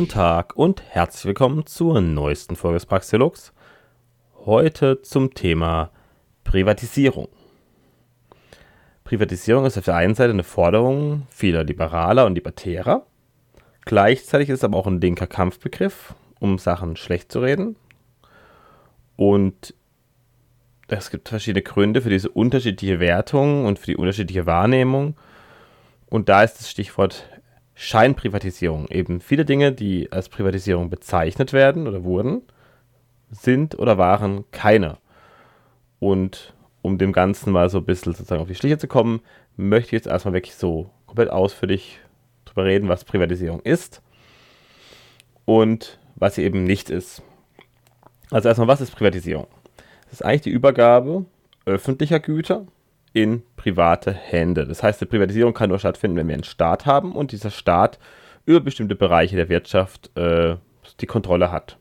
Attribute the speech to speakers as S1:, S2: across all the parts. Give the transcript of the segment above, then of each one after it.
S1: wunderschönen Tag und herzlich willkommen zur neuesten Folge des Praxilux. Heute zum Thema Privatisierung. Privatisierung ist auf der einen Seite eine Forderung vieler Liberaler und Libertärer. Gleichzeitig ist es aber auch ein linker Kampfbegriff, um Sachen schlecht zu reden. Und es gibt verschiedene Gründe für diese unterschiedliche Wertung und für die unterschiedliche Wahrnehmung. Und da ist das Stichwort Scheinprivatisierung. Eben viele Dinge, die als Privatisierung bezeichnet werden oder wurden, sind oder waren keine. Und um dem Ganzen mal so ein bisschen sozusagen auf die Schliche zu kommen, möchte ich jetzt erstmal wirklich so komplett ausführlich drüber reden, was Privatisierung ist und was sie eben nicht ist. Also erstmal, was ist Privatisierung? Das ist eigentlich die Übergabe öffentlicher Güter in private Hände. Das heißt, die Privatisierung kann nur stattfinden, wenn wir einen Staat haben und dieser Staat über bestimmte Bereiche der Wirtschaft äh, die Kontrolle hat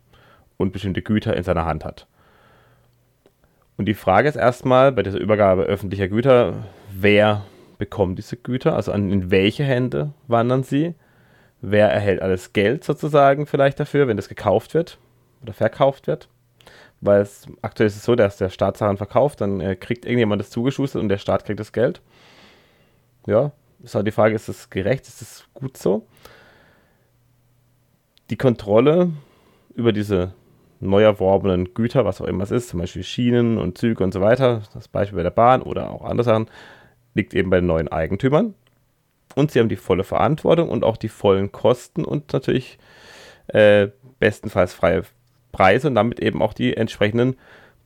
S1: und bestimmte Güter in seiner Hand hat. Und die Frage ist erstmal bei dieser Übergabe öffentlicher Güter, wer bekommt diese Güter, also an, in welche Hände wandern sie, wer erhält alles Geld sozusagen vielleicht dafür, wenn das gekauft wird oder verkauft wird weil es aktuell ist es so, dass der Staat Sachen verkauft, dann äh, kriegt irgendjemand das zugeschustert und der Staat kriegt das Geld. Ja, ist halt die Frage, ist das gerecht, ist das gut so? Die Kontrolle über diese neu erworbenen Güter, was auch immer es ist, zum Beispiel Schienen und Züge und so weiter, das Beispiel bei der Bahn oder auch andere Sachen, liegt eben bei den neuen Eigentümern. Und sie haben die volle Verantwortung und auch die vollen Kosten und natürlich äh, bestenfalls freie Preise und damit eben auch die entsprechenden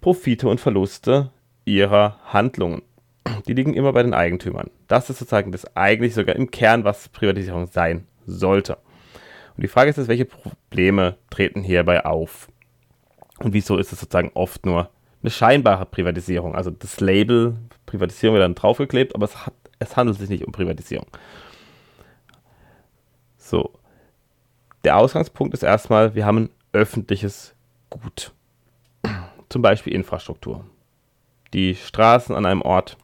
S1: Profite und Verluste ihrer Handlungen. Die liegen immer bei den Eigentümern. Das ist sozusagen das eigentlich sogar im Kern, was Privatisierung sein sollte. Und die Frage ist jetzt, welche Probleme treten hierbei auf? Und wieso ist es sozusagen oft nur eine scheinbare Privatisierung? Also das Label Privatisierung wird dann draufgeklebt, aber es, hat, es handelt sich nicht um Privatisierung. So. Der Ausgangspunkt ist erstmal, wir haben ein öffentliches Gut. Zum Beispiel Infrastruktur. Die Straßen an einem Ort,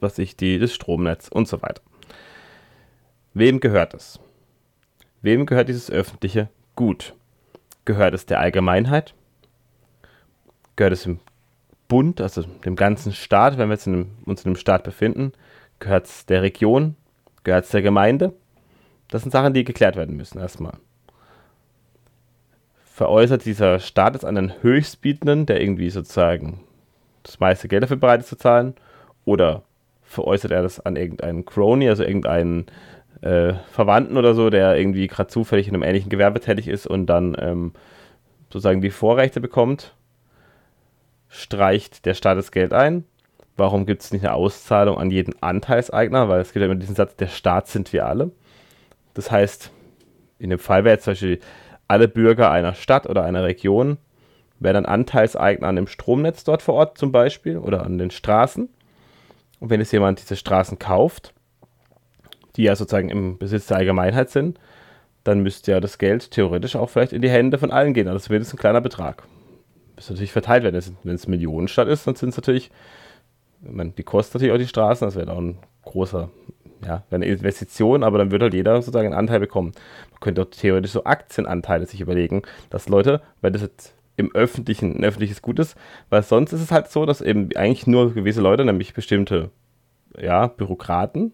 S1: was ich, die, das Stromnetz und so weiter. Wem gehört es? Wem gehört dieses öffentliche Gut? Gehört es der Allgemeinheit? Gehört es dem Bund, also dem ganzen Staat, wenn wir in einem, uns in einem Staat befinden? Gehört es der Region? Gehört es der Gemeinde? Das sind Sachen, die geklärt werden müssen erstmal veräußert dieser Staat es an den Höchstbietenden, der irgendwie sozusagen das meiste Geld dafür bereit ist zu zahlen, oder veräußert er das an irgendeinen Crony, also irgendeinen äh, Verwandten oder so, der irgendwie gerade zufällig in einem ähnlichen Gewerbe tätig ist und dann ähm, sozusagen die Vorrechte bekommt, streicht der Staat das Geld ein. Warum gibt es nicht eine Auszahlung an jeden Anteilseigner? Weil es gibt ja immer diesen Satz, der Staat sind wir alle. Das heißt, in dem Fall wäre jetzt zum Beispiel alle Bürger einer Stadt oder einer Region werden Anteilseigner an dem Stromnetz dort vor Ort zum Beispiel oder an den Straßen. Und wenn jetzt jemand diese Straßen kauft, die ja sozusagen im Besitz der Allgemeinheit sind, dann müsste ja das Geld theoretisch auch vielleicht in die Hände von allen gehen. Also zumindest ein kleiner Betrag. Müsste natürlich verteilt werden. Wenn es Millionenstadt ist, dann sind es natürlich, meine, die kostet natürlich auch die Straßen, das wäre auch ein großer ja, eine Investition, aber dann würde halt jeder sozusagen einen Anteil bekommen. Man könnte auch theoretisch so Aktienanteile sich überlegen, dass Leute, weil das jetzt im öffentlichen, ein öffentliches Gut ist, weil sonst ist es halt so, dass eben eigentlich nur gewisse Leute, nämlich bestimmte ja, Bürokraten,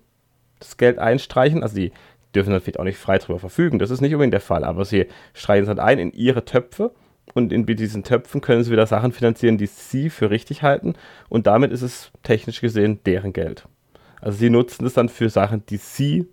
S1: das Geld einstreichen. Also die dürfen natürlich auch nicht frei darüber verfügen, das ist nicht unbedingt der Fall, aber sie streichen es halt ein in ihre Töpfe und in diesen Töpfen können sie wieder Sachen finanzieren, die sie für richtig halten und damit ist es technisch gesehen deren Geld. Also sie nutzen es dann für Sachen, die sie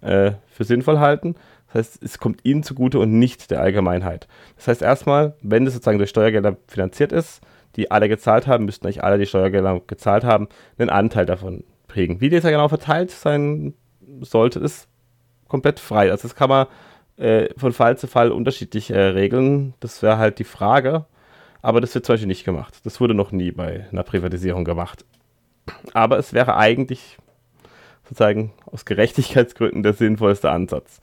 S1: äh, für sinnvoll halten. Das heißt, es kommt ihnen zugute und nicht der Allgemeinheit. Das heißt erstmal, wenn das sozusagen durch Steuergelder finanziert ist, die alle gezahlt haben, müssten eigentlich alle, die Steuergelder gezahlt haben, einen Anteil davon prägen. Wie dieser genau verteilt sein sollte, ist komplett frei. Also das kann man äh, von Fall zu Fall unterschiedlich äh, regeln. Das wäre halt die Frage. Aber das wird zum Beispiel nicht gemacht. Das wurde noch nie bei einer Privatisierung gemacht. Aber es wäre eigentlich sozusagen aus Gerechtigkeitsgründen der sinnvollste Ansatz.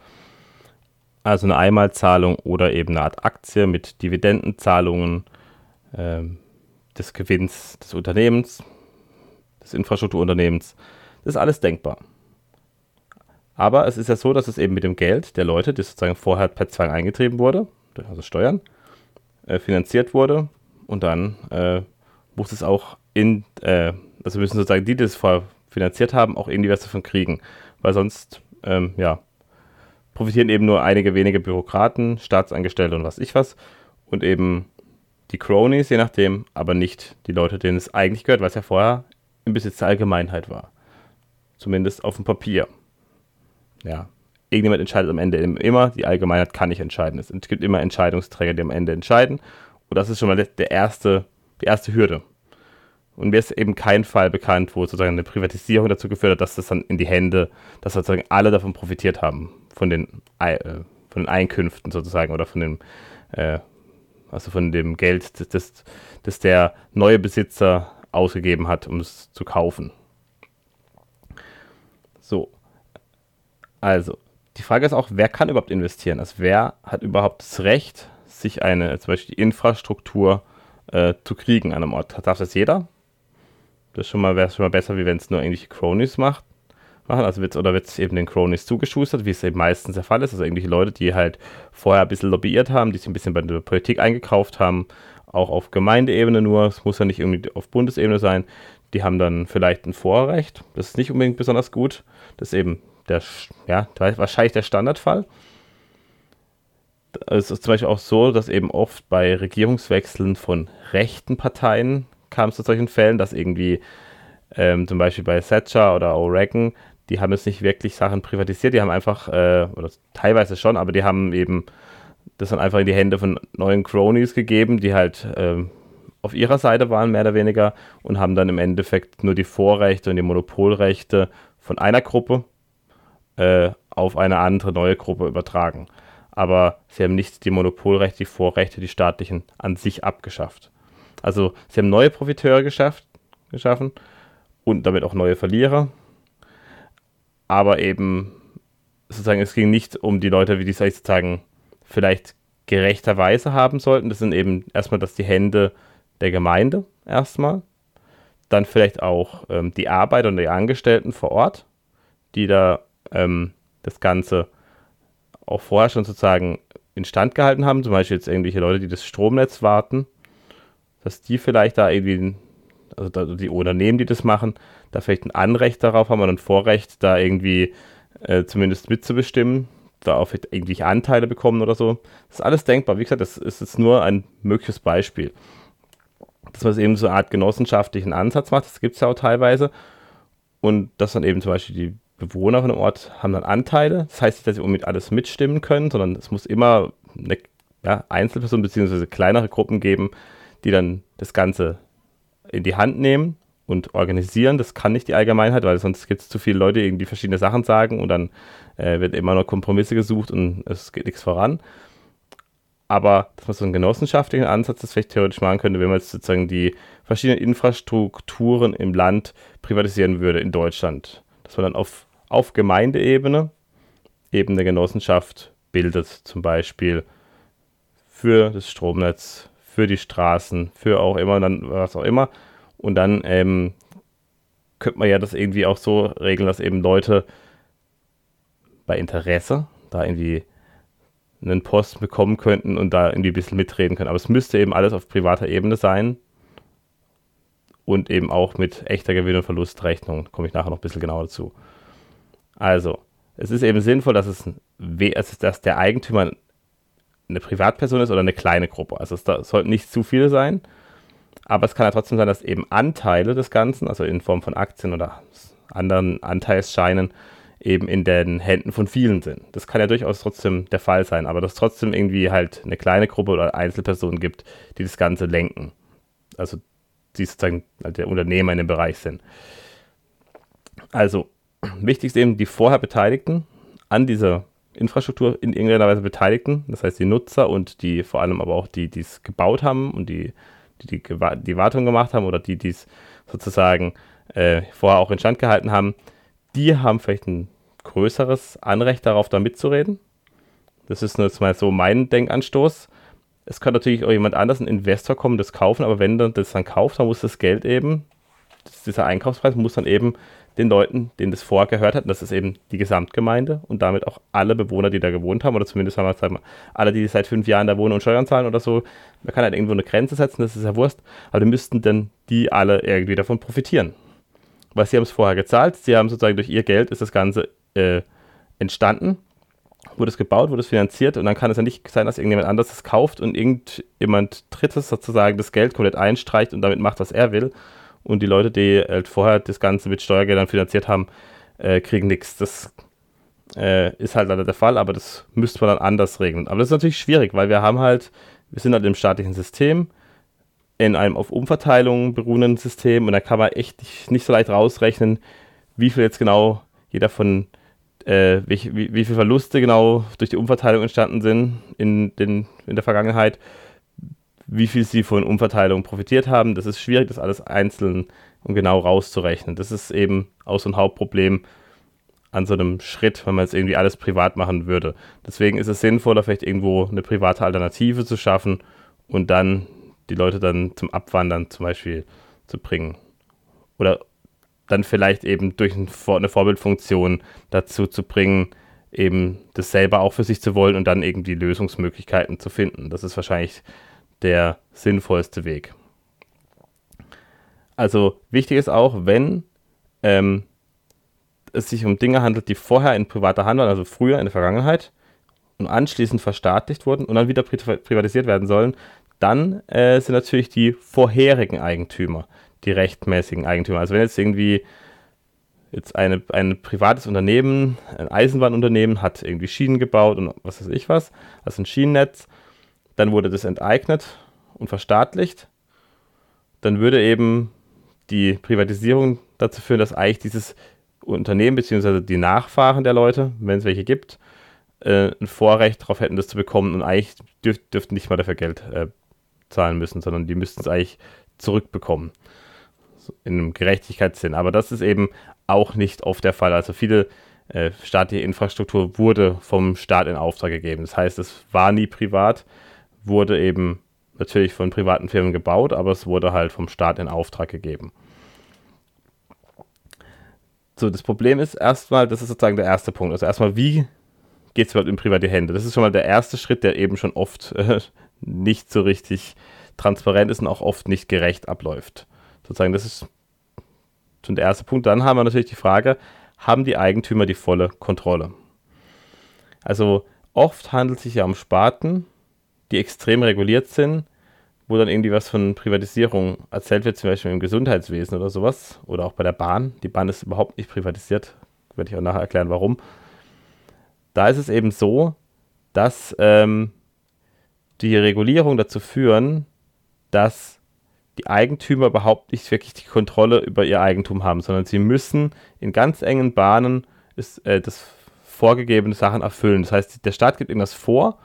S1: Also eine Einmalzahlung oder eben eine Art Aktie mit Dividendenzahlungen äh, des Gewinns des Unternehmens, des Infrastrukturunternehmens. Das ist alles denkbar. Aber es ist ja so, dass es eben mit dem Geld der Leute, das sozusagen vorher per Zwang eingetrieben wurde, also Steuern, äh, finanziert wurde und dann äh, muss es auch in, äh, also müssen sozusagen die, die das vorher finanziert haben, auch irgendwie was davon kriegen. Weil sonst, ähm, ja, profitieren eben nur einige wenige Bürokraten, Staatsangestellte und was ich was. Und eben die Cronies, je nachdem, aber nicht die Leute, denen es eigentlich gehört, es ja vorher im Besitz der Allgemeinheit war. Zumindest auf dem Papier. Ja, irgendjemand entscheidet am Ende immer, die Allgemeinheit kann nicht entscheiden. Es gibt immer Entscheidungsträger, die am Ende entscheiden. Und das ist schon mal der erste, die erste Hürde. Und mir ist eben kein Fall bekannt, wo sozusagen eine Privatisierung dazu geführt hat, dass das dann in die Hände, dass sozusagen alle davon profitiert haben, von den, äh, von den Einkünften sozusagen oder von dem, äh, also von dem Geld, das, das, das der neue Besitzer ausgegeben hat, um es zu kaufen. So. Also, die Frage ist auch, wer kann überhaupt investieren? Also, wer hat überhaupt das Recht, sich eine, zum Beispiel die Infrastruktur äh, zu kriegen an einem Ort? Darf das jeder? Das schon mal wäre schon mal besser, wie wenn es nur irgendwelche Cronies macht. Machen. Also wird's, oder wird es eben den Cronies zugeschustert, wie es eben meistens der Fall ist. Also irgendwelche Leute, die halt vorher ein bisschen lobbyiert haben, die sich ein bisschen bei der Politik eingekauft haben, auch auf Gemeindeebene nur, es muss ja nicht irgendwie auf Bundesebene sein, die haben dann vielleicht ein Vorrecht. Das ist nicht unbedingt besonders gut. Das ist eben der, ja, wahrscheinlich der Standardfall. Es ist zum Beispiel auch so, dass eben oft bei Regierungswechseln von rechten Parteien kam es zu solchen Fällen, dass irgendwie ähm, zum Beispiel bei Thatcher oder O'Regan, die haben jetzt nicht wirklich Sachen privatisiert, die haben einfach, äh, oder teilweise schon, aber die haben eben das dann einfach in die Hände von neuen Cronies gegeben, die halt äh, auf ihrer Seite waren, mehr oder weniger, und haben dann im Endeffekt nur die Vorrechte und die Monopolrechte von einer Gruppe äh, auf eine andere neue Gruppe übertragen. Aber sie haben nicht die Monopolrechte, die Vorrechte, die staatlichen an sich abgeschafft. Also sie haben neue Profiteure geschafft, geschaffen und damit auch neue Verlierer. Aber eben sozusagen, es ging nicht um die Leute, wie die sozusagen vielleicht gerechterweise haben sollten. Das sind eben erstmal dass die Hände der Gemeinde erstmal. Dann vielleicht auch ähm, die Arbeiter und die Angestellten vor Ort, die da ähm, das Ganze auch vorher schon sozusagen instand gehalten haben. Zum Beispiel jetzt irgendwelche Leute, die das Stromnetz warten dass die vielleicht da irgendwie, also die Unternehmen, die das machen, da vielleicht ein Anrecht darauf haben oder ein Vorrecht, da irgendwie äh, zumindest mitzubestimmen, da auch irgendwie Anteile bekommen oder so. Das ist alles denkbar. Wie gesagt, das ist jetzt nur ein mögliches Beispiel. Dass man es eben so eine Art genossenschaftlichen Ansatz macht, das gibt es ja auch teilweise. Und dass dann eben zum Beispiel die Bewohner von einem Ort haben dann Anteile. Das heißt nicht, dass sie unbedingt alles mitstimmen können, sondern es muss immer eine ja, Einzelperson bzw. kleinere Gruppen geben, die dann das Ganze in die Hand nehmen und organisieren. Das kann nicht die Allgemeinheit, weil sonst gibt es zu viele Leute, die irgendwie verschiedene Sachen sagen und dann äh, wird immer noch Kompromisse gesucht und es geht nichts voran. Aber dass man so einen genossenschaftlichen Ansatz das vielleicht theoretisch machen könnte, wenn man jetzt sozusagen die verschiedenen Infrastrukturen im Land privatisieren würde in Deutschland. Dass man dann auf, auf Gemeindeebene eben eine Genossenschaft bildet, zum Beispiel für das Stromnetz, für die Straßen, für auch immer, dann was auch immer. Und dann ähm, könnte man ja das irgendwie auch so regeln, dass eben Leute bei Interesse da irgendwie einen Post bekommen könnten und da irgendwie ein bisschen mitreden können. Aber es müsste eben alles auf privater Ebene sein und eben auch mit echter Gewinn- und Verlustrechnung. Komme ich nachher noch ein bisschen genauer dazu. Also, es ist eben sinnvoll, dass es, dass der Eigentümer eine Privatperson ist oder eine kleine Gruppe. Also es da sollten nicht zu viele sein. Aber es kann ja trotzdem sein, dass eben Anteile des Ganzen, also in Form von Aktien oder anderen Anteilsscheinen, eben in den Händen von vielen sind. Das kann ja durchaus trotzdem der Fall sein, aber dass es trotzdem irgendwie halt eine kleine Gruppe oder Einzelpersonen gibt, die das Ganze lenken. Also die sozusagen halt der Unternehmer in dem Bereich sind. Also wichtig ist eben die vorher Beteiligten an dieser Infrastruktur in irgendeiner Weise Beteiligten, das heißt die Nutzer und die vor allem aber auch die, die es gebaut haben und die, die die, die Wartung gemacht haben oder die, die es sozusagen äh, vorher auch instand gehalten haben, die haben vielleicht ein größeres Anrecht darauf, da mitzureden. Das ist jetzt mal so mein Denkanstoß. Es kann natürlich auch jemand anders, ein Investor kommen, das kaufen, aber wenn er das dann kauft, dann muss das Geld eben dieser Einkaufspreis muss dann eben den Leuten, denen das vorher gehört hat, und das ist eben die Gesamtgemeinde und damit auch alle Bewohner, die da gewohnt haben, oder zumindest haben wir, wir alle, die seit fünf Jahren da wohnen und Steuern zahlen oder so, man kann halt irgendwo eine Grenze setzen, das ist ja Wurst, aber die müssten dann die alle irgendwie davon profitieren. Weil sie haben es vorher gezahlt, sie haben sozusagen durch ihr Geld ist das Ganze äh, entstanden, wurde es gebaut, wurde es finanziert und dann kann es ja nicht sein, dass irgendjemand anderes es kauft und irgendjemand Drittes sozusagen das Geld komplett einstreicht und damit macht, was er will und die Leute, die halt vorher das Ganze mit Steuergeldern finanziert haben, äh, kriegen nichts. Das äh, ist halt leider der Fall, aber das müsste man dann anders regeln. Aber das ist natürlich schwierig, weil wir haben halt, wir sind halt im staatlichen System, in einem auf Umverteilung beruhenden System und da kann man echt nicht, nicht so leicht rausrechnen, wie viel jetzt genau jeder von, äh, wie, wie, wie viele Verluste genau durch die Umverteilung entstanden sind in, den, in der Vergangenheit wie viel sie von Umverteilung profitiert haben. Das ist schwierig, das alles einzeln und genau rauszurechnen. Das ist eben auch so ein Hauptproblem an so einem Schritt, wenn man jetzt irgendwie alles privat machen würde. Deswegen ist es sinnvoller, vielleicht irgendwo eine private Alternative zu schaffen und dann die Leute dann zum Abwandern zum Beispiel zu bringen. Oder dann vielleicht eben durch eine Vorbildfunktion dazu zu bringen, eben das selber auch für sich zu wollen und dann irgendwie Lösungsmöglichkeiten zu finden. Das ist wahrscheinlich der sinnvollste Weg. Also wichtig ist auch, wenn ähm, es sich um Dinge handelt, die vorher in privater Hand waren, also früher in der Vergangenheit, und anschließend verstaatlicht wurden und dann wieder privatisiert werden sollen, dann äh, sind natürlich die vorherigen Eigentümer die rechtmäßigen Eigentümer. Also wenn jetzt irgendwie jetzt eine, ein privates Unternehmen, ein Eisenbahnunternehmen hat irgendwie Schienen gebaut und was weiß ich was, also ein Schienennetz dann wurde das enteignet und verstaatlicht. Dann würde eben die Privatisierung dazu führen, dass eigentlich dieses Unternehmen bzw. die Nachfahren der Leute, wenn es welche gibt, äh, ein Vorrecht darauf hätten, das zu bekommen und eigentlich dürf, dürften nicht mal dafür Geld äh, zahlen müssen, sondern die müssten es eigentlich zurückbekommen. So in einem Gerechtigkeitssinn. Aber das ist eben auch nicht oft der Fall. Also viele äh, staatliche Infrastruktur wurde vom Staat in Auftrag gegeben. Das heißt, es war nie privat wurde eben natürlich von privaten Firmen gebaut, aber es wurde halt vom Staat in Auftrag gegeben. So, das Problem ist erstmal, das ist sozusagen der erste Punkt. Also erstmal, wie geht es überhaupt in private Hände? Das ist schon mal der erste Schritt, der eben schon oft äh, nicht so richtig transparent ist und auch oft nicht gerecht abläuft. Sozusagen, das ist schon der erste Punkt. Dann haben wir natürlich die Frage, haben die Eigentümer die volle Kontrolle? Also oft handelt es sich ja um Sparten, die extrem reguliert sind, wo dann irgendwie was von Privatisierung erzählt wird, zum Beispiel im Gesundheitswesen oder sowas, oder auch bei der Bahn. Die Bahn ist überhaupt nicht privatisiert, werde ich auch nachher erklären, warum. Da ist es eben so, dass ähm, die Regulierung dazu führen, dass die Eigentümer überhaupt nicht wirklich die Kontrolle über ihr Eigentum haben, sondern sie müssen in ganz engen Bahnen ist, äh, das vorgegebene Sachen erfüllen. Das heißt, der Staat gibt irgendwas vor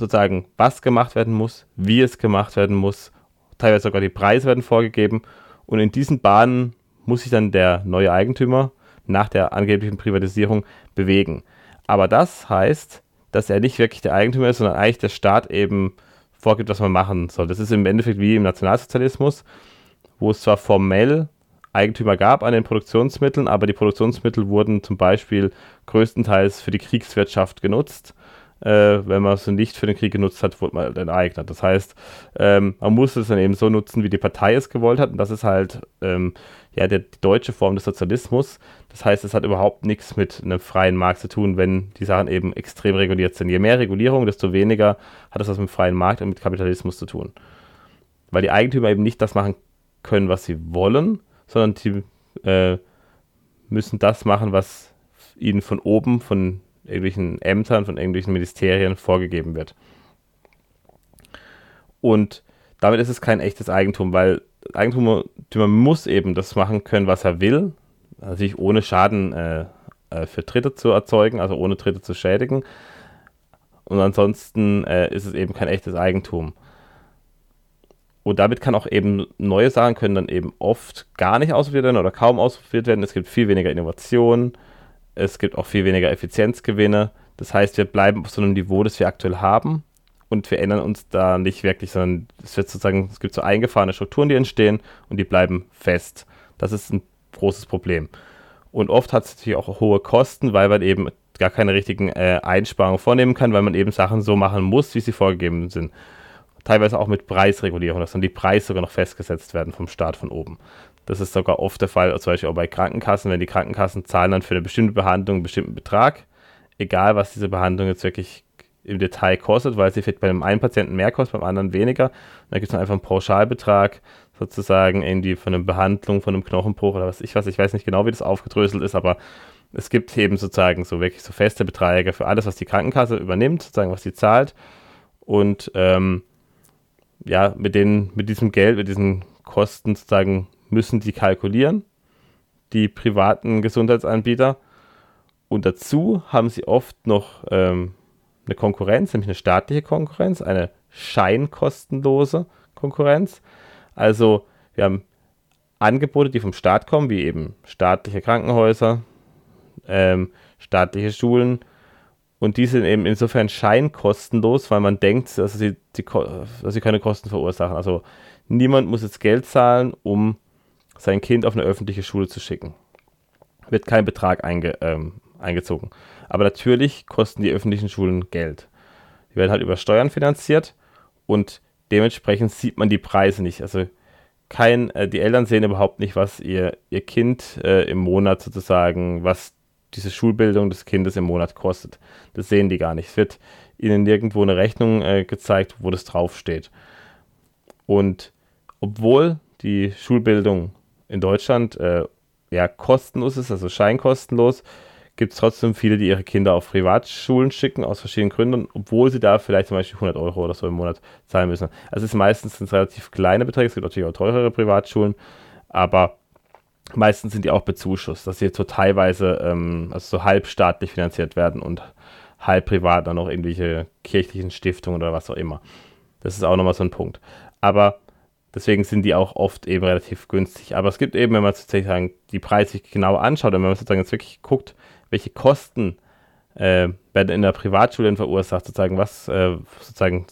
S1: sozusagen, was gemacht werden muss, wie es gemacht werden muss. Teilweise sogar die Preise werden vorgegeben. Und in diesen Bahnen muss sich dann der neue Eigentümer nach der angeblichen Privatisierung bewegen. Aber das heißt, dass er nicht wirklich der Eigentümer ist, sondern eigentlich der Staat eben vorgibt, was man machen soll. Das ist im Endeffekt wie im Nationalsozialismus, wo es zwar formell Eigentümer gab an den Produktionsmitteln, aber die Produktionsmittel wurden zum Beispiel größtenteils für die Kriegswirtschaft genutzt äh, wenn man es nicht für den Krieg genutzt hat, wurde man enteignet. Das heißt, ähm, man musste es dann eben so nutzen, wie die Partei es gewollt hat. Und das ist halt ähm, ja der, die deutsche Form des Sozialismus. Das heißt, es hat überhaupt nichts mit einem freien Markt zu tun, wenn die Sachen eben extrem reguliert sind. Je mehr Regulierung, desto weniger hat es was mit dem freien Markt und mit Kapitalismus zu tun. Weil die Eigentümer eben nicht das machen können, was sie wollen, sondern die äh, müssen das machen, was ihnen von oben, von irgendwelchen Ämtern, von irgendwelchen Ministerien vorgegeben wird. Und damit ist es kein echtes Eigentum, weil Eigentümer muss eben das machen können, was er will, natürlich ohne Schaden äh, äh, für Dritte zu erzeugen, also ohne Dritte zu schädigen. Und ansonsten äh, ist es eben kein echtes Eigentum. Und damit kann auch eben neue Sachen können dann eben oft gar nicht ausprobiert werden oder kaum ausprobiert werden. Es gibt viel weniger Innovation es gibt auch viel weniger Effizienzgewinne. Das heißt, wir bleiben auf so einem Niveau, das wir aktuell haben. und wir ändern uns da nicht wirklich, sondern es wird sozusagen, es gibt so eingefahrene Strukturen, die entstehen und die bleiben fest. Das ist ein großes Problem. Und oft hat es natürlich auch hohe Kosten, weil man eben gar keine richtigen äh, Einsparungen vornehmen kann, weil man eben Sachen so machen muss, wie sie vorgegeben sind. Teilweise auch mit Preisregulierung, dass dann die Preise sogar noch festgesetzt werden vom Staat von oben. Das ist sogar oft der Fall, zum Beispiel auch bei Krankenkassen, wenn die Krankenkassen zahlen dann für eine bestimmte Behandlung einen bestimmten Betrag, egal was diese Behandlung jetzt wirklich im Detail kostet, weil sie vielleicht bei einem Patienten mehr kostet, beim anderen weniger. Und da gibt es dann einfach einen Pauschalbetrag, sozusagen irgendwie von einer Behandlung, von einem Knochenbruch oder was ich was. Ich weiß nicht genau, wie das aufgedröselt ist, aber es gibt eben sozusagen so wirklich so feste Beträge für alles, was die Krankenkasse übernimmt, sozusagen, was sie zahlt. Und ähm, ja, mit, den, mit diesem Geld, mit diesen Kosten sozusagen müssen die kalkulieren, die privaten Gesundheitsanbieter. Und dazu haben sie oft noch ähm, eine Konkurrenz, nämlich eine staatliche Konkurrenz, eine scheinkostenlose Konkurrenz. Also wir haben Angebote, die vom Staat kommen, wie eben staatliche Krankenhäuser, ähm, staatliche Schulen. Und die sind eben insofern scheinkostenlos, weil man denkt, dass sie, die, dass sie keine Kosten verursachen. Also niemand muss jetzt Geld zahlen, um sein Kind auf eine öffentliche Schule zu schicken. Wird kein Betrag einge, ähm, eingezogen. Aber natürlich kosten die öffentlichen Schulen Geld. Die werden halt über Steuern finanziert und dementsprechend sieht man die Preise nicht. Also kein, äh, die Eltern sehen überhaupt nicht, was ihr, ihr Kind äh, im Monat sozusagen, was diese Schulbildung des Kindes im Monat kostet. Das sehen die gar nicht. Es wird ihnen nirgendwo eine Rechnung äh, gezeigt, wo das draufsteht. Und obwohl die Schulbildung in Deutschland äh, ja kostenlos ist, also scheinkostenlos, gibt es trotzdem viele, die ihre Kinder auf Privatschulen schicken, aus verschiedenen Gründen, obwohl sie da vielleicht zum Beispiel 100 Euro oder so im Monat zahlen müssen. Also es ist meistens sind relativ kleine Beträge, es gibt natürlich auch teurere Privatschulen, aber meistens sind die auch bezuschusst, dass sie jetzt so teilweise, ähm, also so halbstaatlich finanziert werden und halb privat dann noch irgendwelche kirchlichen Stiftungen oder was auch immer. Das ist auch nochmal so ein Punkt. Aber Deswegen sind die auch oft eben relativ günstig. Aber es gibt eben, wenn man sozusagen die Preise genau anschaut und wenn man sozusagen jetzt wirklich guckt, welche Kosten äh, werden in der Privatschule verursacht, sozusagen was äh, sozusagen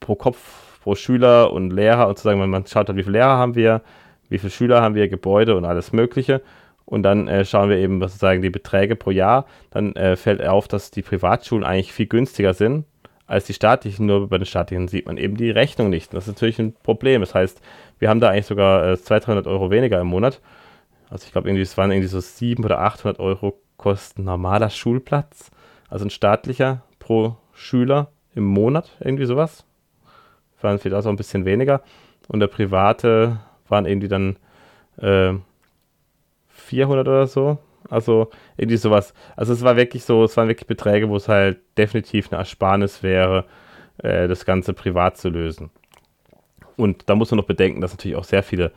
S1: pro Kopf, pro Schüler und Lehrer und sozusagen, wenn man schaut, wie viele Lehrer haben wir, wie viele Schüler haben wir, Gebäude und alles Mögliche. Und dann äh, schauen wir eben sozusagen die Beträge pro Jahr. Dann äh, fällt auf, dass die Privatschulen eigentlich viel günstiger sind als die staatlichen. Nur bei den staatlichen sieht man eben die Rechnung nicht. Das ist natürlich ein Problem. Das heißt, wir haben da eigentlich sogar äh, 200, 300 Euro weniger im Monat. Also ich glaube, es waren irgendwie so 700 oder 800 Euro kosten normaler Schulplatz. Also ein staatlicher pro Schüler im Monat, irgendwie sowas. Waren vielleicht auch so ein bisschen weniger. Und der private waren irgendwie dann äh, 400 oder so. Also irgendwie sowas. Also es war wirklich so, es waren wirklich Beträge, wo es halt definitiv eine Ersparnis wäre, äh, das Ganze privat zu lösen. Und da muss man noch bedenken, dass natürlich auch sehr viele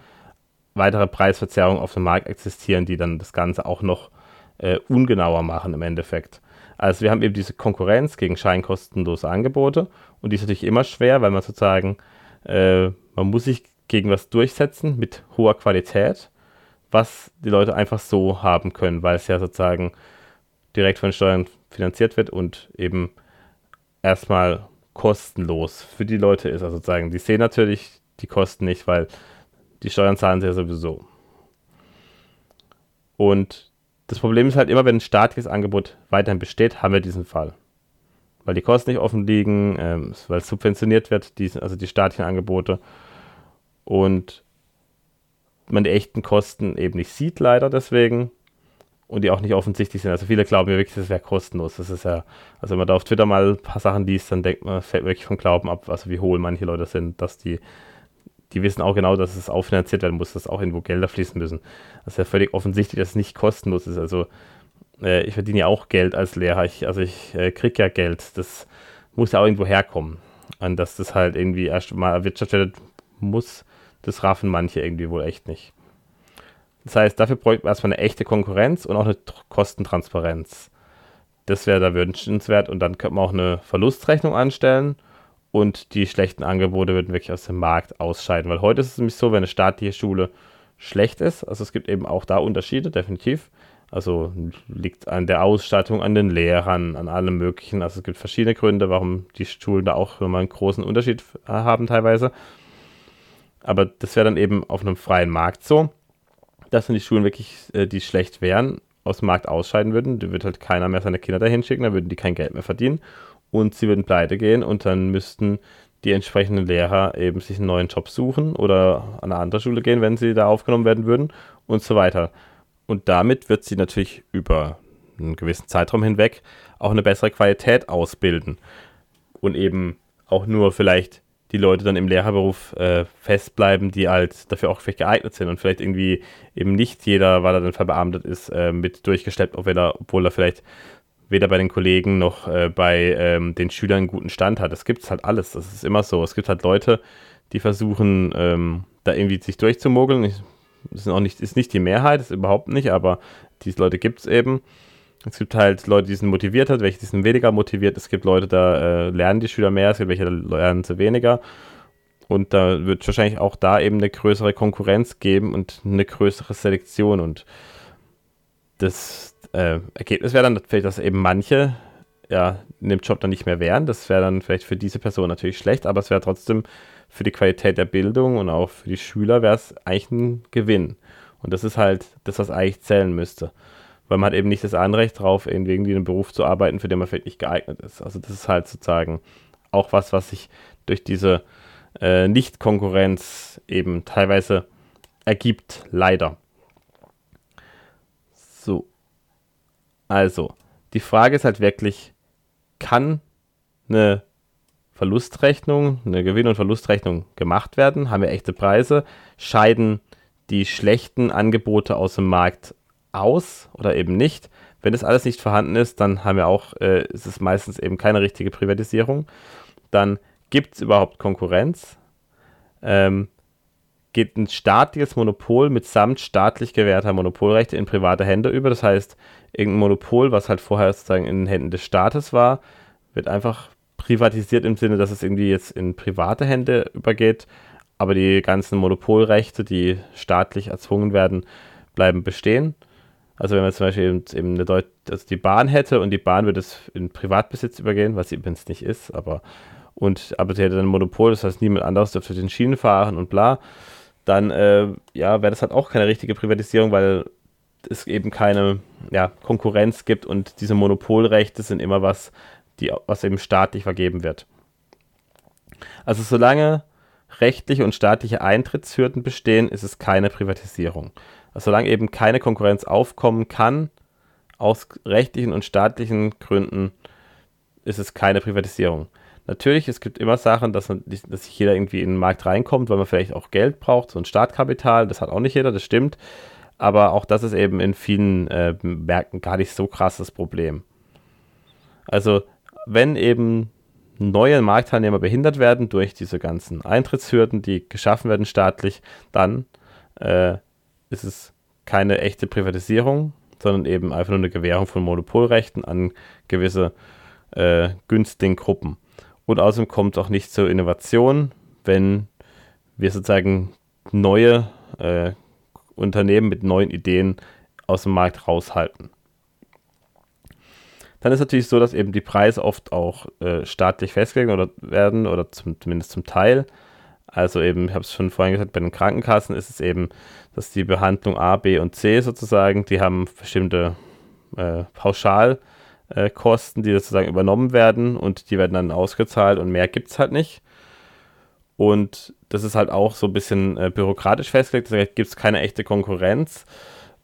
S1: weitere Preisverzerrungen auf dem Markt existieren, die dann das Ganze auch noch äh, ungenauer machen im Endeffekt. Also wir haben eben diese Konkurrenz gegen scheinkostenlose Angebote und die ist natürlich immer schwer, weil man sozusagen, äh, man muss sich gegen was durchsetzen mit hoher Qualität was die Leute einfach so haben können, weil es ja sozusagen direkt von Steuern finanziert wird und eben erstmal kostenlos für die Leute ist. Also sozusagen, die sehen natürlich die Kosten nicht, weil die Steuern zahlen sie ja sowieso. Und das Problem ist halt immer, wenn ein staatliches Angebot weiterhin besteht, haben wir diesen Fall. Weil die Kosten nicht offen liegen, ähm, weil subventioniert wird, die, also die staatlichen Angebote. Und man die echten Kosten eben nicht sieht, leider deswegen. Und die auch nicht offensichtlich sind. Also viele glauben ja wirklich, das wäre kostenlos. Das ist ja, also wenn man da auf Twitter mal ein paar Sachen liest, dann denkt man, fällt wirklich vom Glauben ab, also wie hohl manche Leute sind, dass die, die wissen auch genau, dass es auch finanziert werden muss, dass auch irgendwo Gelder fließen müssen. Das ist ja völlig offensichtlich, dass es nicht kostenlos ist. Also äh, ich verdiene ja auch Geld als Lehrer. Ich, also ich äh, kriege ja Geld. Das muss ja auch irgendwo herkommen. Und dass das halt irgendwie erst mal erwirtschaftet muss, das raffen manche irgendwie wohl echt nicht. Das heißt, dafür bräuchte man erstmal eine echte Konkurrenz und auch eine Kostentransparenz. Das wäre da wünschenswert und dann könnte man auch eine Verlustrechnung anstellen und die schlechten Angebote würden wirklich aus dem Markt ausscheiden. Weil heute ist es nämlich so, wenn eine staatliche Schule schlecht ist, also es gibt eben auch da Unterschiede, definitiv, Also liegt an der Ausstattung, an den Lehrern, an allem Möglichen. Also es gibt verschiedene Gründe, warum die Schulen da auch nochmal einen großen Unterschied haben teilweise. Aber das wäre dann eben auf einem freien Markt so, dass dann die Schulen wirklich, äh, die schlecht wären, aus dem Markt ausscheiden würden. Da würde halt keiner mehr seine Kinder dahin schicken, da würden die kein Geld mehr verdienen und sie würden pleite gehen und dann müssten die entsprechenden Lehrer eben sich einen neuen Job suchen oder an eine andere Schule gehen, wenn sie da aufgenommen werden würden und so weiter. Und damit wird sie natürlich über einen gewissen Zeitraum hinweg auch eine bessere Qualität ausbilden und eben auch nur vielleicht die Leute dann im Lehrerberuf äh, festbleiben, die halt dafür auch vielleicht geeignet sind und vielleicht irgendwie eben nicht jeder, weil er dann verbeamtet ist, äh, mit durchgeschleppt, obwohl er, obwohl er vielleicht weder bei den Kollegen noch äh, bei ähm, den Schülern einen guten Stand hat. Das gibt es halt alles. Das ist immer so. Es gibt halt Leute, die versuchen, ähm, da irgendwie sich durchzumogeln. Das ist, auch nicht, ist nicht die Mehrheit, ist überhaupt nicht, aber diese Leute gibt es eben. Es gibt halt Leute, die sind motiviert hat, welche die sind weniger motiviert. Es gibt Leute, da äh, lernen die Schüler mehr, es gibt welche, da lernen sie weniger. Und da wird wahrscheinlich auch da eben eine größere Konkurrenz geben und eine größere Selektion. Und das äh, Ergebnis wäre dann vielleicht, dass eben manche ja, in dem Job dann nicht mehr wären. Das wäre dann vielleicht für diese Person natürlich schlecht, aber es wäre trotzdem für die Qualität der Bildung und auch für die Schüler wäre es eigentlich ein Gewinn. Und das ist halt das, was eigentlich zählen müsste. Weil man hat eben nicht das Anrecht drauf, irgendwie in einem Beruf zu arbeiten, für den man vielleicht nicht geeignet ist. Also das ist halt sozusagen auch was, was sich durch diese äh, Nicht-Konkurrenz eben teilweise ergibt, leider. So. Also, die Frage ist halt wirklich, kann eine Verlustrechnung, eine Gewinn- und Verlustrechnung gemacht werden? Haben wir echte Preise? Scheiden die schlechten Angebote aus dem Markt aus oder eben nicht? Wenn das alles nicht vorhanden ist, dann haben wir auch, äh, ist es meistens eben keine richtige Privatisierung. Dann gibt es überhaupt Konkurrenz? Ähm, geht ein staatliches Monopol mitsamt staatlich gewährter Monopolrechte in private Hände über. Das heißt, irgendein Monopol, was halt vorher sozusagen in den Händen des Staates war, wird einfach privatisiert im Sinne, dass es irgendwie jetzt in private Hände übergeht, aber die ganzen Monopolrechte, die staatlich erzwungen werden, bleiben bestehen. Also wenn man zum Beispiel eben eine Deut also die Bahn hätte und die Bahn würde es in Privatbesitz übergehen, was sie übrigens nicht ist, aber und aber sie hätte dann ein Monopol, das heißt niemand anderes dürfte den Schienen fahren und bla, dann äh, ja, wäre das halt auch keine richtige Privatisierung, weil es eben keine ja, Konkurrenz gibt und diese Monopolrechte sind immer was, die, was eben staatlich vergeben wird. Also solange rechtliche und staatliche Eintrittshürden bestehen, ist es keine Privatisierung. Solange eben keine Konkurrenz aufkommen kann, aus rechtlichen und staatlichen Gründen, ist es keine Privatisierung. Natürlich, es gibt immer Sachen, dass, dass nicht jeder irgendwie in den Markt reinkommt, weil man vielleicht auch Geld braucht, so ein Startkapital, das hat auch nicht jeder, das stimmt. Aber auch das ist eben in vielen äh, Märkten gar nicht so krasses Problem. Also, wenn eben neue Marktteilnehmer behindert werden durch diese ganzen Eintrittshürden, die geschaffen werden staatlich, dann äh, ist es keine echte Privatisierung, sondern eben einfach nur eine Gewährung von Monopolrechten an gewisse äh, günstigen Gruppen. Und außerdem kommt auch nicht zur Innovation, wenn wir sozusagen neue äh, Unternehmen mit neuen Ideen aus dem Markt raushalten. Dann ist natürlich so, dass eben die Preise oft auch äh, staatlich festgelegt oder werden oder zum, zumindest zum Teil. Also eben, ich habe es schon vorhin gesagt, bei den Krankenkassen ist es eben, dass die Behandlung A, B und C sozusagen, die haben bestimmte äh, Pauschalkosten, äh, die sozusagen übernommen werden und die werden dann ausgezahlt und mehr gibt es halt nicht. Und das ist halt auch so ein bisschen äh, bürokratisch festgelegt. Da gibt es keine echte Konkurrenz.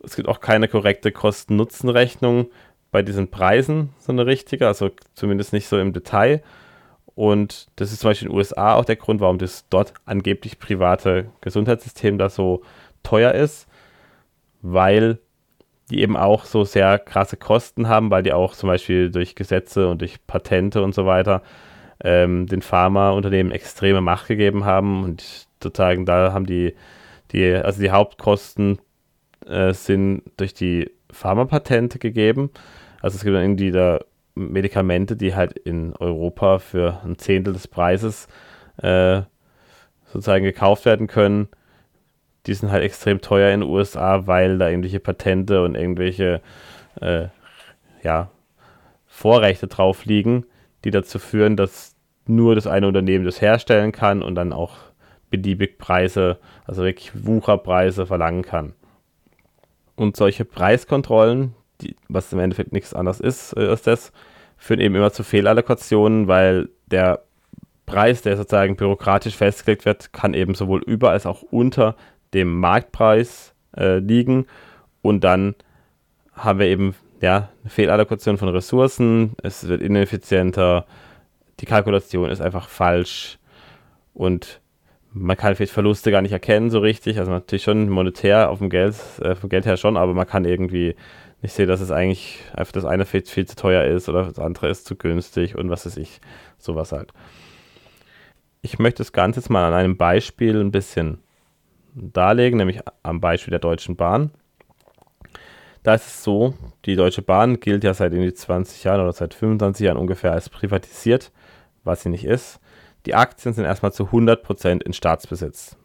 S1: Es gibt auch keine korrekte Kosten-Nutzen-Rechnung bei diesen Preisen, so eine richtige, also zumindest nicht so im Detail. Und das ist zum Beispiel in den USA auch der Grund, warum das dort angeblich private Gesundheitssystem da so teuer ist, weil die eben auch so sehr krasse Kosten haben, weil die auch zum Beispiel durch Gesetze und durch Patente und so weiter ähm, den Pharmaunternehmen extreme Macht gegeben haben und sozusagen da haben die, die also die Hauptkosten äh, sind durch die Pharmapatente gegeben. Also es gibt irgendwie da Medikamente, die halt in Europa für ein Zehntel des Preises äh, sozusagen gekauft werden können, die sind halt extrem teuer in den USA, weil da irgendwelche Patente und irgendwelche äh, ja, Vorrechte drauf liegen, die dazu führen, dass nur das eine Unternehmen das herstellen kann und dann auch beliebig Preise, also wirklich Wucherpreise verlangen kann. Und solche Preiskontrollen, die, was im Endeffekt nichts anderes ist äh, als das, führen eben immer zu Fehlallokationen, weil der Preis, der sozusagen bürokratisch festgelegt wird, kann eben sowohl über als auch unter dem Marktpreis äh, liegen. Und dann haben wir eben ja, eine Fehlallokation von Ressourcen, es wird ineffizienter, die Kalkulation ist einfach falsch. Und man kann vielleicht Verluste gar nicht erkennen so richtig, also natürlich schon monetär auf dem Geld, äh, vom Geld her schon, aber man kann irgendwie nicht sehen, dass es eigentlich einfach das eine viel, viel zu teuer ist oder das andere ist zu günstig und was weiß ich, sowas halt. Ich möchte das Ganze jetzt mal an einem Beispiel ein bisschen darlegen, nämlich am Beispiel der Deutschen Bahn. Da ist es so, die Deutsche Bahn gilt ja seit irgendwie 20 Jahren oder seit 25 Jahren ungefähr als privatisiert, was sie nicht ist. Die Aktien sind erstmal zu 100% in Staatsbesitz.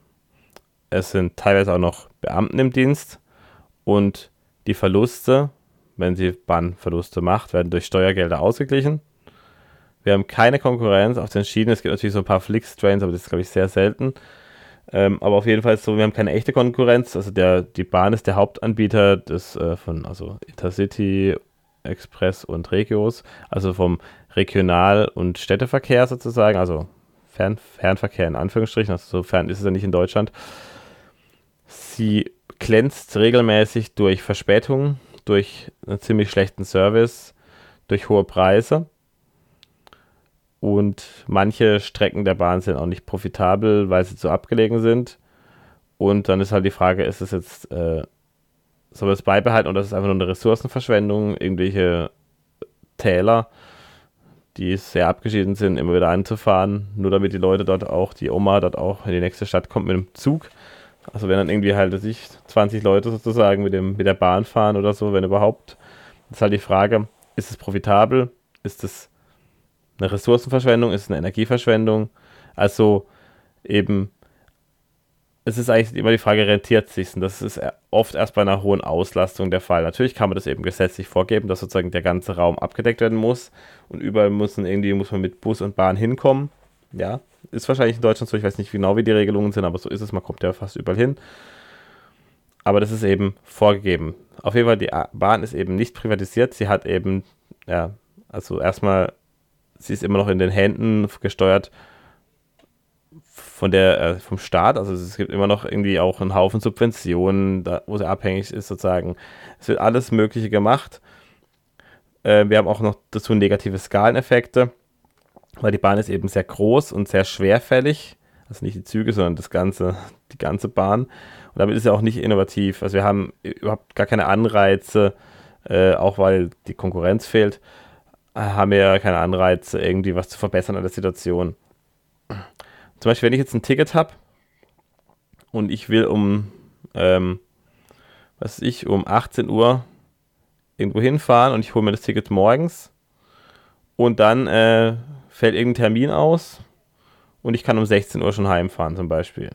S1: Es sind teilweise auch noch Beamten im Dienst und die Verluste, wenn sie Bahnverluste macht, werden durch Steuergelder ausgeglichen. Wir haben keine Konkurrenz auf den Schienen. Es gibt natürlich so ein paar Flix-Trains, aber das ist, glaube ich, sehr selten. Ähm, aber auf jeden Fall so, wir haben keine echte Konkurrenz. Also der, die Bahn ist der Hauptanbieter des, äh, von also Intercity, Express und Regios, also vom Regional- und Städteverkehr sozusagen, also Fern, Fernverkehr in Anführungsstrichen, also so fern ist es ja nicht in Deutschland. Sie glänzt regelmäßig durch Verspätungen, durch einen ziemlich schlechten Service, durch hohe Preise und manche Strecken der Bahn sind auch nicht profitabel, weil sie zu abgelegen sind. Und dann ist halt die Frage, ist es jetzt, äh, soll es beibehalten oder ist es einfach nur eine Ressourcenverschwendung, irgendwelche Täler, die sehr abgeschieden sind, immer wieder einzufahren, nur damit die Leute dort auch, die Oma dort auch in die nächste Stadt kommt mit dem Zug. Also wenn dann irgendwie halt, sich 20 Leute sozusagen mit, dem, mit der Bahn fahren oder so, wenn überhaupt, ist halt die Frage, ist es profitabel? Ist es eine Ressourcenverschwendung, ist eine Energieverschwendung. Also eben, es ist eigentlich immer die Frage, rentiert sich Und das ist oft erst bei einer hohen Auslastung der Fall. Natürlich kann man das eben gesetzlich vorgeben, dass sozusagen der ganze Raum abgedeckt werden muss und überall müssen irgendwie muss man mit Bus und Bahn hinkommen. Ja, ist wahrscheinlich in Deutschland so, ich weiß nicht genau, wie die Regelungen sind, aber so ist es, man kommt ja fast überall hin. Aber das ist eben vorgegeben. Auf jeden Fall, die Bahn ist eben nicht privatisiert, sie hat eben, ja, also erstmal sie ist immer noch in den Händen gesteuert von der, äh, vom Staat. Also es gibt immer noch irgendwie auch einen Haufen Subventionen, da, wo sie abhängig ist sozusagen. Es wird alles Mögliche gemacht. Äh, wir haben auch noch dazu negative Skaleneffekte, weil die Bahn ist eben sehr groß und sehr schwerfällig. Also nicht die Züge, sondern das ganze, die ganze Bahn. Und damit ist sie auch nicht innovativ. Also wir haben überhaupt gar keine Anreize, äh, auch weil die Konkurrenz fehlt haben wir ja keine Anreize, irgendwie was zu verbessern an der Situation. Zum Beispiel, wenn ich jetzt ein Ticket habe und ich will um, ähm, was ich, um 18 Uhr irgendwo hinfahren und ich hole mir das Ticket morgens und dann äh, fällt irgendein Termin aus und ich kann um 16 Uhr schon heimfahren zum Beispiel.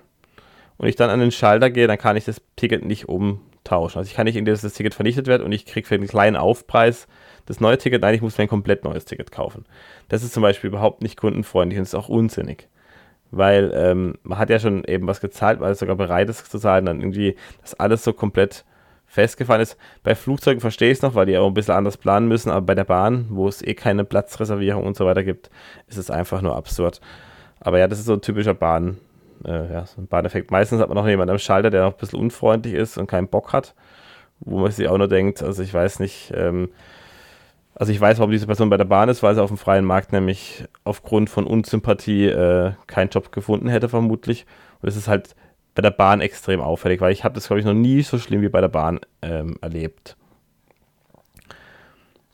S1: Und ich dann an den Schalter gehe, dann kann ich das Ticket nicht umtauschen. Also ich kann nicht dass das Ticket vernichtet wird und ich kriege für einen kleinen Aufpreis das neue Ticket, nein, ich muss mir ein komplett neues Ticket kaufen. Das ist zum Beispiel überhaupt nicht kundenfreundlich und ist auch unsinnig. Weil ähm, man hat ja schon eben was gezahlt, weil es sogar bereit ist zu zahlen, dann irgendwie das alles so komplett festgefahren ist. Bei Flugzeugen verstehe ich es noch, weil die auch ein bisschen anders planen müssen, aber bei der Bahn, wo es eh keine Platzreservierung und so weiter gibt, ist es einfach nur absurd. Aber ja, das ist so ein typischer Bahn, äh, ja, so ein Bahneffekt. Meistens hat man noch jemanden am Schalter, der noch ein bisschen unfreundlich ist und keinen Bock hat, wo man sich auch nur denkt, also ich weiß nicht, ähm, also ich weiß, warum diese Person bei der Bahn ist, weil sie auf dem freien Markt nämlich aufgrund von Unsympathie äh, keinen Job gefunden hätte, vermutlich. Und es ist halt bei der Bahn extrem auffällig, weil ich habe das, glaube ich, noch nie so schlimm wie bei der Bahn ähm, erlebt.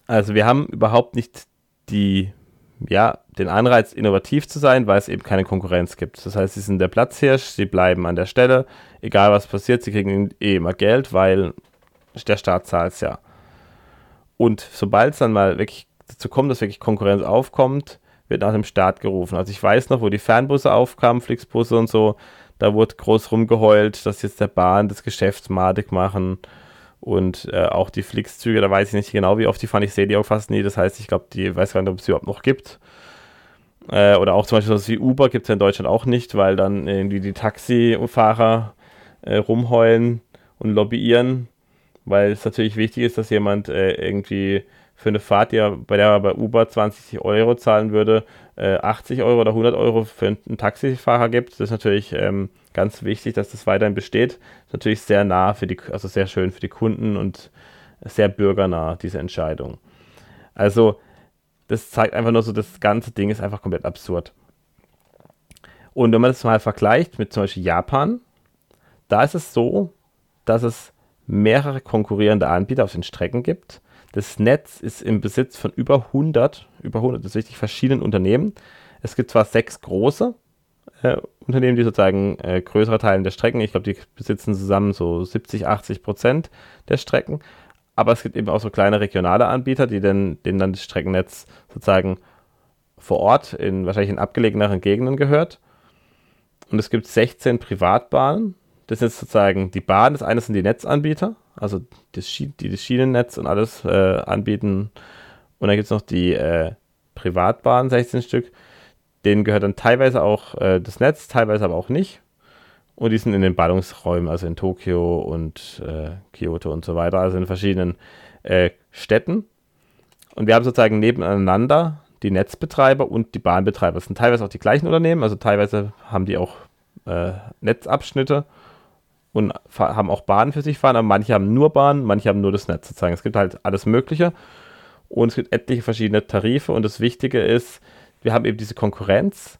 S1: Also wir haben überhaupt nicht die, ja, den Anreiz, innovativ zu sein, weil es eben keine Konkurrenz gibt. Das heißt, sie sind der Platzhirsch, sie bleiben an der Stelle, egal was passiert, sie kriegen eh immer Geld, weil der Staat zahlt es ja. Und sobald es dann mal wirklich dazu kommt, dass wirklich Konkurrenz aufkommt, wird nach dem Start gerufen. Also ich weiß noch, wo die Fernbusse aufkamen, Flixbusse und so, Da wurde groß rumgeheult, dass jetzt der Bahn das Geschäft madig machen. Und äh, auch die Flix-Züge, da weiß ich nicht genau, wie oft die fahren. Ich sehe die auch fast nie. Das heißt, ich glaube, die weiß gar nicht, ob es überhaupt noch gibt. Äh, oder auch zum Beispiel sowas wie Uber gibt es ja in Deutschland auch nicht, weil dann irgendwie die Taxifahrer äh, rumheulen und lobbyieren, weil es natürlich wichtig ist, dass jemand äh, irgendwie für eine Fahrt, die er, bei der er bei Uber 20 Euro zahlen würde, 80 äh, Euro oder 100 Euro für einen Taxifahrer gibt. Das ist natürlich ähm, ganz wichtig, dass das weiterhin besteht. Das ist natürlich sehr nah für die, also sehr schön für die Kunden und sehr bürgernah, diese Entscheidung. Also das zeigt einfach nur so, das ganze Ding ist einfach komplett absurd. Und wenn man das mal vergleicht mit zum Beispiel Japan, da ist es so, dass es mehrere konkurrierende Anbieter auf den Strecken gibt. Das Netz ist im Besitz von über 100, über 100, das ist wichtig, verschiedenen Unternehmen. Es gibt zwar sechs große äh, Unternehmen, die sozusagen äh, größere Teile der Strecken, ich glaube, die besitzen zusammen so 70, 80 Prozent der Strecken, aber es gibt eben auch so kleine regionale Anbieter, die dann, denen dann das Streckennetz sozusagen vor Ort in wahrscheinlich in abgelegeneren Gegenden gehört. Und es gibt 16 Privatbahnen. Das ist sozusagen die Bahn. Das eine sind die Netzanbieter, also das die das Schienennetz und alles äh, anbieten. Und dann gibt es noch die äh, Privatbahnen, 16 Stück. Denen gehört dann teilweise auch äh, das Netz, teilweise aber auch nicht. Und die sind in den Ballungsräumen, also in Tokio und äh, Kyoto und so weiter, also in verschiedenen äh, Städten. Und wir haben sozusagen nebeneinander die Netzbetreiber und die Bahnbetreiber. Das sind teilweise auch die gleichen Unternehmen, also teilweise haben die auch äh, Netzabschnitte und haben auch Bahnen für sich fahren, aber manche haben nur Bahnen, manche haben nur das Netz sozusagen. Es gibt halt alles Mögliche und es gibt etliche verschiedene Tarife und das Wichtige ist, wir haben eben diese Konkurrenz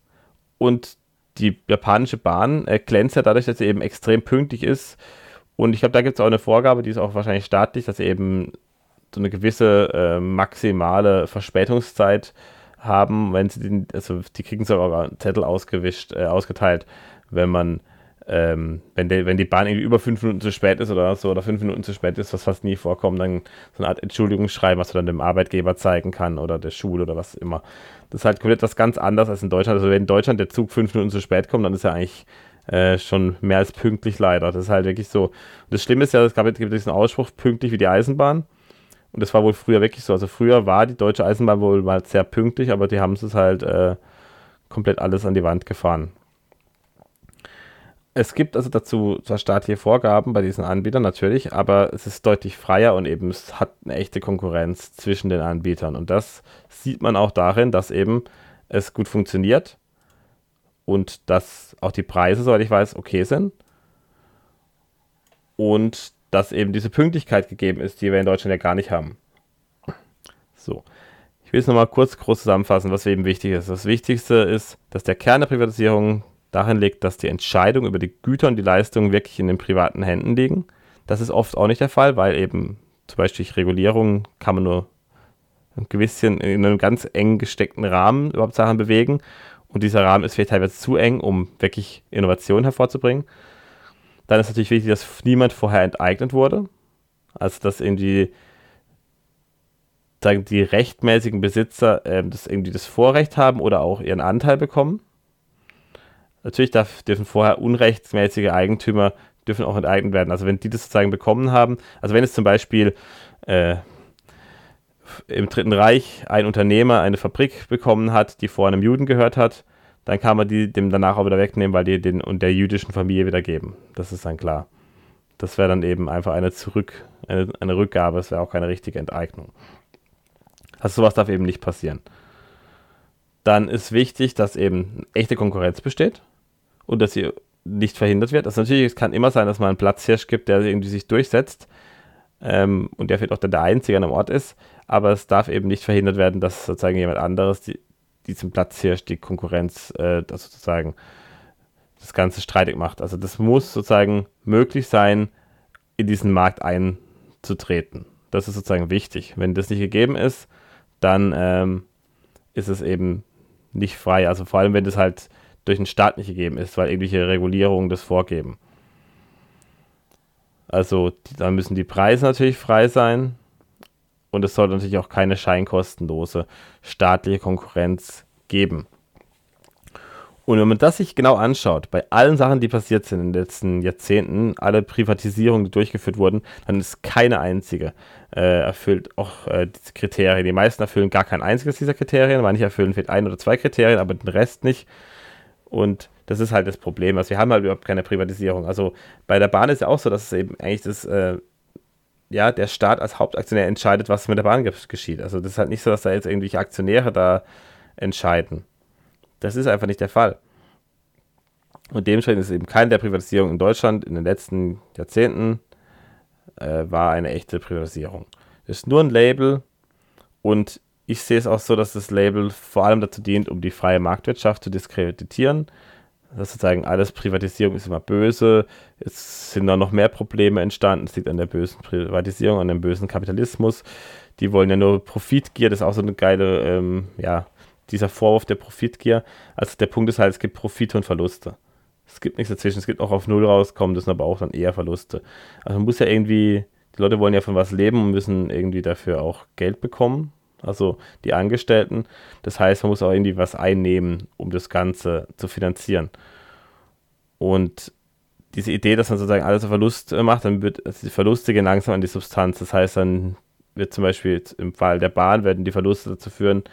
S1: und die japanische Bahn äh, glänzt ja dadurch, dass sie eben extrem pünktlich ist. Und ich glaube, da gibt es auch eine Vorgabe, die ist auch wahrscheinlich staatlich, dass sie eben so eine gewisse äh, maximale Verspätungszeit haben, wenn sie den, also die kriegen sogar einen Zettel ausgewischt, äh, ausgeteilt, wenn man ähm, wenn, der, wenn die Bahn irgendwie über fünf Minuten zu spät ist oder so oder fünf Minuten zu spät ist, was fast nie vorkommt, dann so eine Art Entschuldigungsschreiben, was du dann dem Arbeitgeber zeigen kann oder der Schule oder was immer. Das ist halt komplett was ganz anderes als in Deutschland. Also wenn in Deutschland der Zug fünf Minuten zu spät kommt, dann ist er eigentlich äh, schon mehr als pünktlich leider. Das ist halt wirklich so. Und das Schlimme ist ja, es gab jetzt diesen Ausspruch, pünktlich wie die Eisenbahn. Und das war wohl früher wirklich so. Also früher war die deutsche Eisenbahn wohl mal sehr pünktlich, aber die haben es halt äh, komplett alles an die Wand gefahren. Es gibt also dazu zwar staatliche Vorgaben bei diesen Anbietern natürlich, aber es ist deutlich freier und eben es hat eine echte Konkurrenz zwischen den Anbietern. Und das sieht man auch darin, dass eben es gut funktioniert und dass auch die Preise, soweit ich weiß, okay sind. Und dass eben diese Pünktlichkeit gegeben ist, die wir in Deutschland ja gar nicht haben. So. Ich will es nochmal kurz groß zusammenfassen, was eben wichtig ist. Das Wichtigste ist, dass der Kern der Privatisierung darin liegt, dass die Entscheidung über die Güter und die Leistungen wirklich in den privaten Händen liegen. Das ist oft auch nicht der Fall, weil eben zum Beispiel durch Regulierung kann man nur ein gewissen, in einem ganz eng gesteckten Rahmen überhaupt Sachen bewegen. Und dieser Rahmen ist vielleicht teilweise zu eng, um wirklich Innovation hervorzubringen. Dann ist natürlich wichtig, dass niemand vorher enteignet wurde. Also dass irgendwie die rechtmäßigen Besitzer äh, das irgendwie das Vorrecht haben oder auch ihren Anteil bekommen. Natürlich darf, dürfen vorher unrechtsmäßige Eigentümer dürfen auch enteignet werden. Also wenn die das sozusagen bekommen haben, also wenn es zum Beispiel äh, im Dritten Reich ein Unternehmer eine Fabrik bekommen hat, die vor einem Juden gehört hat, dann kann man die dem danach auch wieder wegnehmen, weil die den und der jüdischen Familie wieder geben. Das ist dann klar. Das wäre dann eben einfach eine zurück, eine, eine Rückgabe, es wäre auch keine richtige Enteignung. Also sowas darf eben nicht passieren. Dann ist wichtig, dass eben echte Konkurrenz besteht und dass sie nicht verhindert wird. Also natürlich, es kann immer sein, dass man einen Platzhirsch gibt, der irgendwie sich durchsetzt ähm, und der vielleicht auch dann der Einzige an einem Ort ist, aber es darf eben nicht verhindert werden, dass sozusagen jemand anderes die, diesem Platzhirsch die Konkurrenz äh, das sozusagen das Ganze streitig macht. Also das muss sozusagen möglich sein, in diesen Markt einzutreten. Das ist sozusagen wichtig. Wenn das nicht gegeben ist, dann ähm, ist es eben nicht frei. Also vor allem, wenn das halt durch den Staat nicht gegeben ist, weil irgendwelche Regulierungen das vorgeben. Also da müssen die Preise natürlich frei sein und es soll natürlich auch keine scheinkostenlose staatliche Konkurrenz geben. Und wenn man das sich genau anschaut, bei allen Sachen, die passiert sind in den letzten Jahrzehnten, alle Privatisierungen, die durchgeführt wurden, dann ist keine einzige äh, erfüllt auch äh, diese Kriterien. Die meisten erfüllen gar kein einziges dieser Kriterien, manche erfüllen vielleicht ein oder zwei Kriterien, aber den Rest nicht. Und das ist halt das Problem. Also wir haben halt überhaupt keine Privatisierung. Also bei der Bahn ist ja auch so, dass es eben eigentlich das, äh, ja, der Staat als Hauptaktionär entscheidet, was mit der Bahn geschieht. Also das ist halt nicht so, dass da jetzt irgendwelche Aktionäre da entscheiden. Das ist einfach nicht der Fall. Und dementsprechend ist eben keine der Privatisierungen in Deutschland in den letzten Jahrzehnten äh, war eine echte Privatisierung. Das ist nur ein Label und ich sehe es auch so, dass das Label vor allem dazu dient, um die freie Marktwirtschaft zu diskreditieren. Das sozusagen alles Privatisierung ist immer böse. Es sind da noch mehr Probleme entstanden. Es liegt an der bösen Privatisierung, an dem bösen Kapitalismus. Die wollen ja nur Profitgier. Das ist auch so eine geile, ähm, ja, dieser Vorwurf der Profitgier. Also der Punkt ist halt, es gibt Profite und Verluste. Es gibt nichts dazwischen. Es gibt auch auf Null rauskommen, das sind aber auch dann eher Verluste. Also man muss ja irgendwie, die Leute wollen ja von was leben und müssen irgendwie dafür auch Geld bekommen. Also die Angestellten. Das heißt, man muss auch irgendwie was einnehmen, um das Ganze zu finanzieren. Und diese Idee, dass man sozusagen alles auf Verlust macht, dann wird also die Verluste gehen langsam an die Substanz. Das heißt, dann wird zum Beispiel im Fall der Bahn werden die Verluste dazu führen,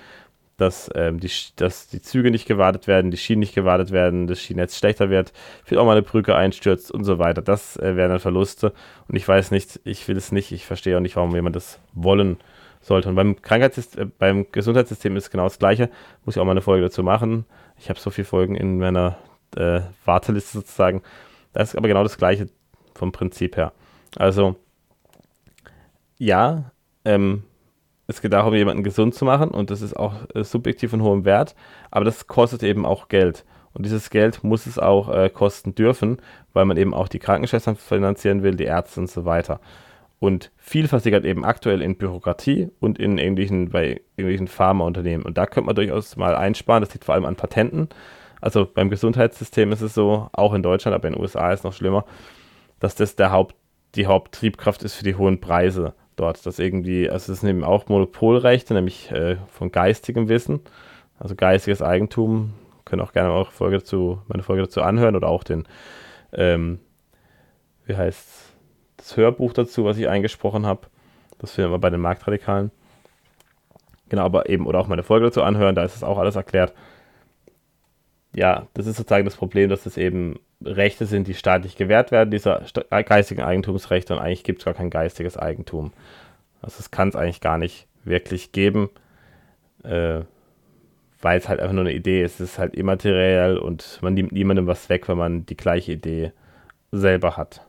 S1: dass, ähm, die, dass die Züge nicht gewartet werden, die Schienen nicht gewartet werden, das Schienennetz schlechter wird, vielleicht auch mal eine Brücke einstürzt und so weiter. Das äh, wären dann Verluste. Und ich weiß nicht, ich will es nicht, ich verstehe auch nicht, warum jemand das wollen sollte. Und beim Krankheitssystem, äh, beim Gesundheitssystem ist genau das Gleiche. Muss ich auch mal eine Folge dazu machen. Ich habe so viele Folgen in meiner äh, Warteliste sozusagen. Das ist aber genau das Gleiche vom Prinzip her. Also, ja, ähm, es geht darum, jemanden gesund zu machen und das ist auch äh, subjektiv von hohem Wert, aber das kostet eben auch Geld. Und dieses Geld muss es auch äh, kosten dürfen, weil man eben auch die Krankenschwestern finanzieren will, die Ärzte und so weiter. Und viel versickert eben aktuell in Bürokratie und in irgendwelchen, bei irgendwelchen Pharmaunternehmen. Und da könnte man durchaus mal einsparen. Das liegt vor allem an Patenten. Also beim Gesundheitssystem ist es so, auch in Deutschland, aber in den USA ist es noch schlimmer, dass das der Haupt, die Haupttriebkraft ist für die hohen Preise dort. Das irgendwie, also es sind eben auch Monopolrechte, nämlich äh, von geistigem Wissen, also geistiges Eigentum. Können auch gerne auch Folge dazu, meine Folge dazu anhören oder auch den, ähm, wie heißt das Hörbuch dazu, was ich eingesprochen habe. Das finden wir bei den Marktradikalen. Genau, aber eben, oder auch meine Folge dazu anhören, da ist es auch alles erklärt. Ja, das ist sozusagen das Problem, dass es eben Rechte sind, die staatlich gewährt werden, dieser geistigen Eigentumsrechte, und eigentlich gibt es gar kein geistiges Eigentum. Also es kann es eigentlich gar nicht wirklich geben, äh, weil es halt einfach nur eine Idee ist. Es ist halt immateriell und man nimmt niemandem was weg, wenn man die gleiche Idee selber hat.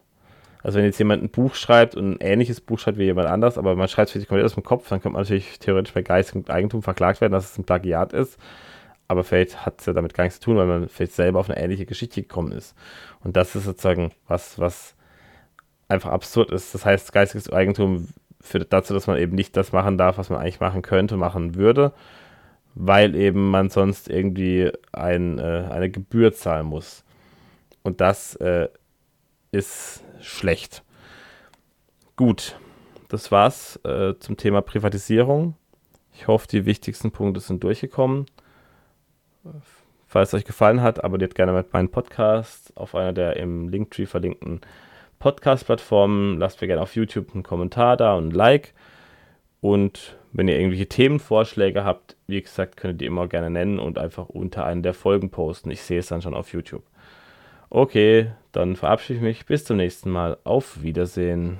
S1: Also wenn jetzt jemand ein Buch schreibt und ein ähnliches Buch schreibt wie jemand anders, aber man schreibt es sich komplett aus dem Kopf, dann könnte man natürlich theoretisch bei geistigem Eigentum verklagt werden, dass es ein Plagiat ist aber vielleicht hat es ja damit gar nichts zu tun, weil man vielleicht selber auf eine ähnliche Geschichte gekommen ist. Und das ist sozusagen was, was einfach absurd ist. Das heißt, geistiges Eigentum führt dazu, dass man eben nicht das machen darf, was man eigentlich machen könnte, machen würde, weil eben man sonst irgendwie ein, äh, eine Gebühr zahlen muss. Und das äh, ist schlecht. Gut, das war's äh, zum Thema Privatisierung. Ich hoffe, die wichtigsten Punkte sind durchgekommen. Falls es euch gefallen hat, abonniert gerne mit meinen Podcast auf einer der im Linktree verlinkten Podcast-Plattformen. Lasst mir gerne auf YouTube einen Kommentar da und ein Like. Und wenn ihr irgendwelche Themenvorschläge habt, wie gesagt, könnt ihr die immer gerne nennen und einfach unter einen der Folgen posten. Ich sehe es dann schon auf YouTube. Okay, dann verabschiede ich mich. Bis zum nächsten Mal. Auf Wiedersehen.